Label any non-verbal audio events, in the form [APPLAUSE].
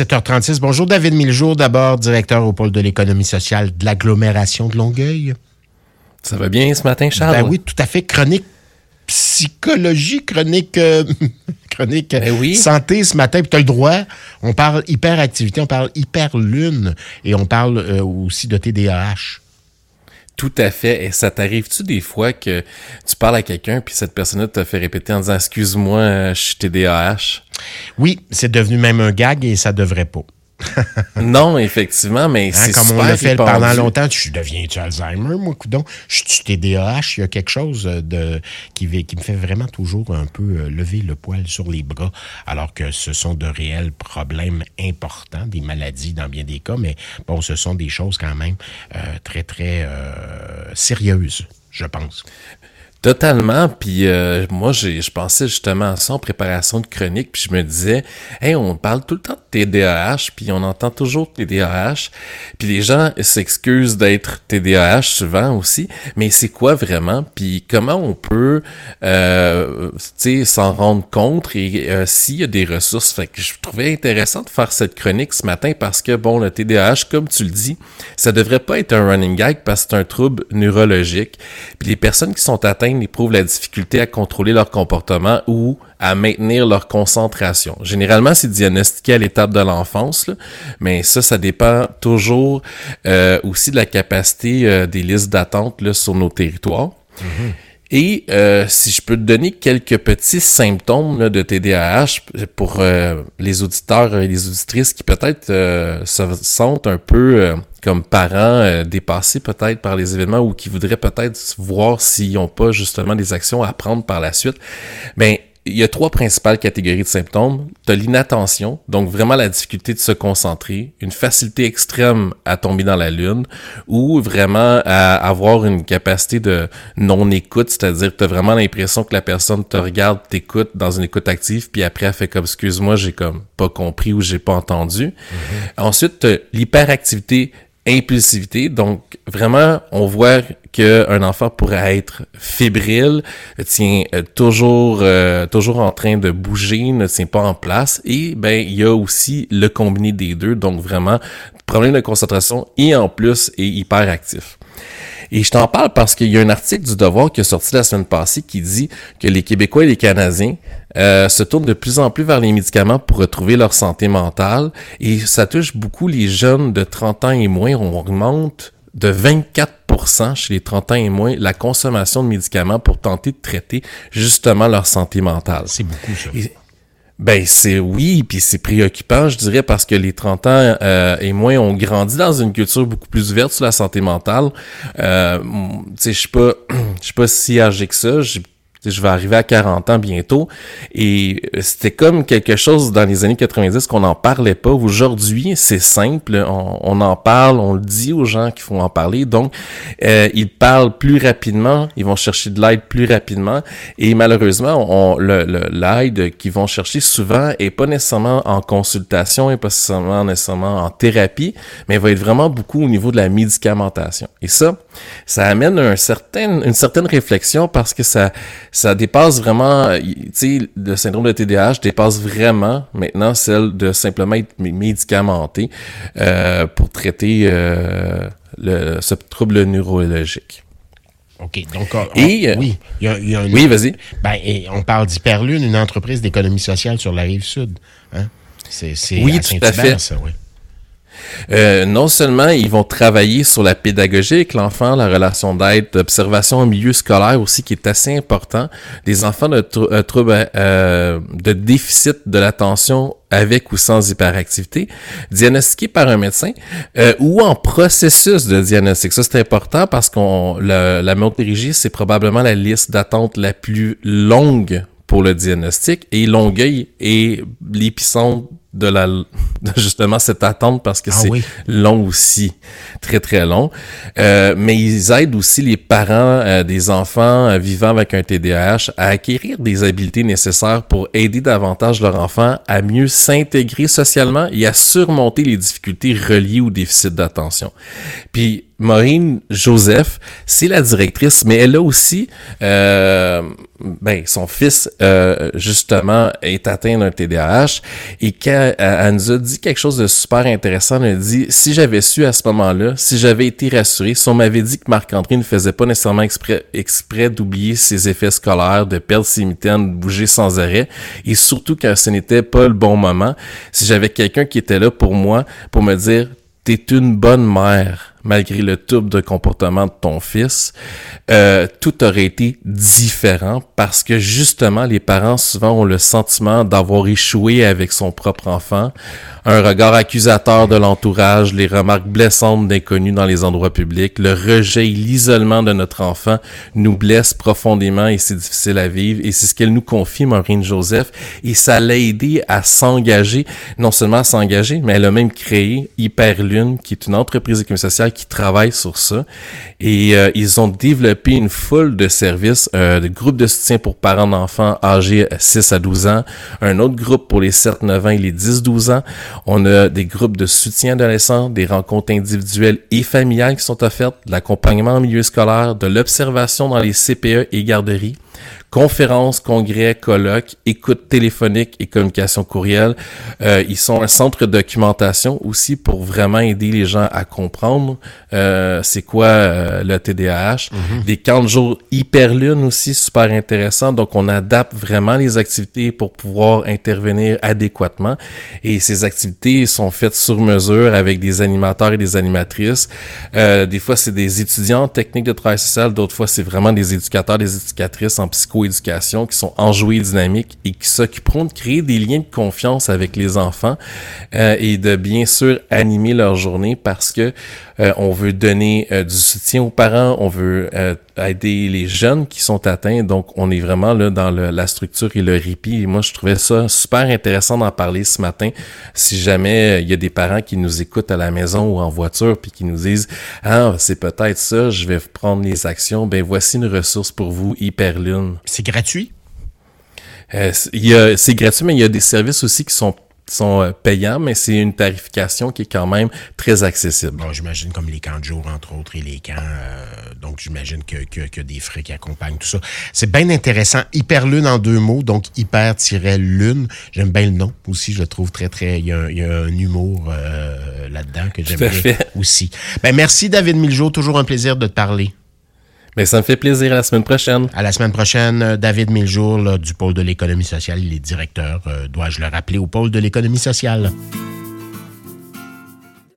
7h36. Bonjour David Miljour, d'abord directeur au pôle de l'économie sociale de l'agglomération de Longueuil. Ça va bien ce matin, Charles? Ben oui, tout à fait. Chronique psychologie, chronique, euh, [LAUGHS] chronique Ben oui. santé ce matin. Puis tu as le droit. On parle hyperactivité, on parle hyperlune et on parle euh, aussi de TDAH. Tout à fait. Et ça t'arrive-tu des fois que tu parles à quelqu'un puis cette personne-là te fait répéter en disant excuse-moi, euh, je suis TDAH? Oui, c'est devenu même un gag et ça devrait pas. [LAUGHS] non, effectivement, mais Hein, c'est comme on l'a fait répandu. pendant longtemps, tu deviens-tu Alzheimer, moi, coudon? Je suis TDAH, il y a quelque chose de, qui, me fait vraiment toujours un peu euh, lever le poil sur les bras, alors que ce sont de réels problèmes importants, des maladies dans bien des cas, mais bon, ce sont des choses quand même euh, très, très euh, sérieuses, je pense. Totalement. Puis euh, moi, j'ai, je pensais justement à ça en préparation de chronique. Puis je me disais, hey, on parle tout le temps TDAH, puis on entend toujours TDAH. Puis les gens s'excusent d'être TDAH souvent aussi. Mais c'est quoi vraiment? Puis comment on peut, euh, s'en rendre compte? Et euh, s'il y a des ressources. Fait que je trouvais intéressant de faire cette chronique ce matin parce que bon, le TDAH, comme tu le dis, ça devrait pas être un running gag parce que c'est un trouble neurologique. Puis les personnes qui sont atteintes éprouvent la difficulté à contrôler leur comportement ou à maintenir leur concentration. Généralement, c'est diagnostiqué à l'étape de l'enfance, mais ça, ça dépend toujours euh, aussi de la capacité euh, des listes d'attente sur nos territoires. Et euh, si je peux te donner quelques petits symptômes là, de TDAH pour euh, les auditeurs et les auditrices qui peut-être euh, se sentent un peu euh, comme parents euh, dépassés peut-être par les événements ou qui voudraient peut-être voir s'ils n'ont pas justement des actions à prendre par la suite, ben il y a trois principales catégories de symptômes. Tu as l'inattention, donc vraiment la difficulté de se concentrer, une facilité extrême à tomber dans la lune, ou vraiment à avoir une capacité de non-écoute, c'est-à-dire tu as vraiment l'impression que la personne te regarde, t'écoute dans une écoute active, puis après elle fait comme excuse-moi, j'ai comme pas compris ou j'ai pas entendu. Ensuite, tu l'hyperactivité impulsivité. Donc, vraiment, on voit qu'un enfant pourrait être fébrile, tient euh, toujours, euh, toujours en train de bouger, ne tient pas en place. Et ben, il y a aussi le combiné des deux. Donc, vraiment, problème de concentration et en plus est hyperactif. Et je t'en parle parce qu'il y a un article du Devoir qui est sorti la semaine passée qui dit que les Québécois et les Canadiens euh, se tournent de plus en plus vers les médicaments pour retrouver leur santé mentale. Et ça touche beaucoup les jeunes de 30 ans et moins. On augmente de 24% chez les 30 ans et moins la consommation de médicaments pour tenter de traiter justement leur santé mentale. C'est beaucoup, ça. Et- ben c'est oui, puis c'est préoccupant, je dirais, parce que les 30 ans euh, et moins ont grandi dans une culture beaucoup plus ouverte sur la santé mentale. Euh, tu sais, je suis pas, [CLEARS THROAT] je suis pas si âgé que ça. Je vais arriver à 40 ans bientôt. Et euh, c'était comme quelque chose dans les années 90 qu'on n'en parlait pas. Aujourd'hui, c'est simple. On, en parle, on le dit aux gens qu'il faut en parler. Donc, euh, ils parlent plus rapidement. Ils vont chercher de l'aide plus rapidement. Et malheureusement, on, le, le- l'aide qu'ils vont chercher souvent est pas nécessairement en consultation, est pas nécessairement, nécessairement en thérapie, mais va être vraiment beaucoup au niveau de la médicamentation. Et ça, ça amène un certain, une certaine réflexion parce que ça, ça dépasse vraiment, tu sais, le syndrome de TDAH dépasse vraiment maintenant celle de simplement être mé- médicamenté euh, pour traiter euh, le, ce trouble neurologique. OK. Donc, on- Et, euh, oui, y a, il y a une- Oui, vas-y. Ben, et on parle d'Hyperlune, une entreprise d'économie sociale sur la rive sud. Hein? C'est, c'est Oui, à tout à fait. ça, oui. Euh, non seulement ils vont travailler sur la pédagogie avec l'enfant, la relation d'aide, l'observation au milieu scolaire aussi qui est assez important. Des enfants de euh, troubles euh, de déficit de l'attention avec ou sans hyperactivité, diagnostiqués par un médecin ou en processus de diagnostic. Ça, c'est important parce qu'on la, la Montérégie, c'est probablement la liste d'attente la plus longue pour le diagnostic et Longueuil est l'épicentre de la [LAUGHS] de justement cette attente parce que Ah c'est oui. long aussi, très très long. Euh, mais ils aident aussi les parents euh, des enfants euh, vivant avec un TDAH à acquérir des habiletés nécessaires pour aider davantage leur enfant à mieux s'intégrer socialement et à surmonter les difficultés reliées au déficit d'attention. Puis Maureen Joseph, c'est la directrice, mais elle a aussi, euh, ben, son fils, euh, justement, est atteint d'un TDAH et quand elle, nous a dit quelque chose de super intéressant. Elle a dit, si j'avais su à ce moment-là, si j'avais été rassuré, si on m'avait dit que Marc-André ne faisait pas nécessairement exprès, exprès d'oublier ses effets scolaires, de perdre ses mitaines, de bouger sans arrêt, et surtout quand ce n'était pas le bon moment, si j'avais quelqu'un qui était là pour moi, pour me dire, t'es une bonne mère, malgré le trouble de comportement de ton fils, euh, tout aurait été différent parce que justement, les parents souvent ont le sentiment d'avoir échoué avec son propre enfant, un regard accusateur de l'entourage, les remarques blessantes d'inconnus dans les endroits publics, le rejet et l'isolement de notre enfant nous blesse profondément et c'est difficile à vivre. Et c'est ce qu'elle nous confie, Maureen Joseph, et ça l'a aidé à s'engager, non seulement à s'engager, mais elle a même créé Hyperlune, qui est une entreprise économique sociale qui travaillent sur ça. Et euh, ils ont développé une foule de services, euh, de groupes de soutien pour parents d'enfants âgés 6 à 12 ans, un autre groupe pour les 7-9 ans et les 10-12 ans. On a des groupes de soutien adolescents, des rencontres individuelles et familiales qui sont offertes, de l'accompagnement en milieu scolaire, de l'observation dans les CPE et garderies conférences, congrès, colloques, écoute téléphonique et communication courriel. Euh, ils sont un centre de documentation aussi pour vraiment aider les gens à comprendre euh, c'est quoi euh, le TDAH. Mhm. Des camps de jour hyperlune aussi, super intéressant. Donc, on adapte vraiment les activités pour pouvoir intervenir adéquatement. Et ces activités sont faites sur mesure avec des animateurs et des animatrices. Euh, des fois, c'est des étudiants en technique de travail social. D'autres fois, c'est vraiment des éducateurs, des éducatrices en psychoéducation qui sont enjoués dynamiques et qui s'occuperont de créer des liens de confiance avec les enfants euh, et de bien sûr animer leur journée parce que euh, on veut donner euh, du soutien aux parents, on veut aider les jeunes qui sont atteints. Donc, on est vraiment là dans la structure et le répit. Et moi, je trouvais ça super intéressant d'en parler ce matin. Si jamais il y a des parents qui nous écoutent à la maison ou en voiture puis qui nous disent ah c'est peut-être ça, je vais prendre les actions. Ben voici une ressource pour vous, Hyperlune. C'est gratuit? Euh, c'est gratuit, mais il y a des services aussi qui sont sont euh, payants, mais c'est une tarification qui est quand même très accessible. Bon, j'imagine comme les camps de jour, entre autres, et les camps. Euh, donc, j'imagine que, que, que, des frais qui accompagnent tout ça. C'est bien intéressant. Hyperlune en deux mots, donc hyper-lune. J'aime bien le nom aussi, je le trouve très, très... Il y a, il y a un humour là-dedans que j'aime bien aussi. Ben, merci, David Miljo. Toujours un plaisir de te parler. Mais ça me fait plaisir. À la semaine prochaine. À la semaine prochaine, euh, David Miljour du pôle de l'économie sociale. Il est directeur, euh, dois-je le rappeler, au pôle de l'économie sociale.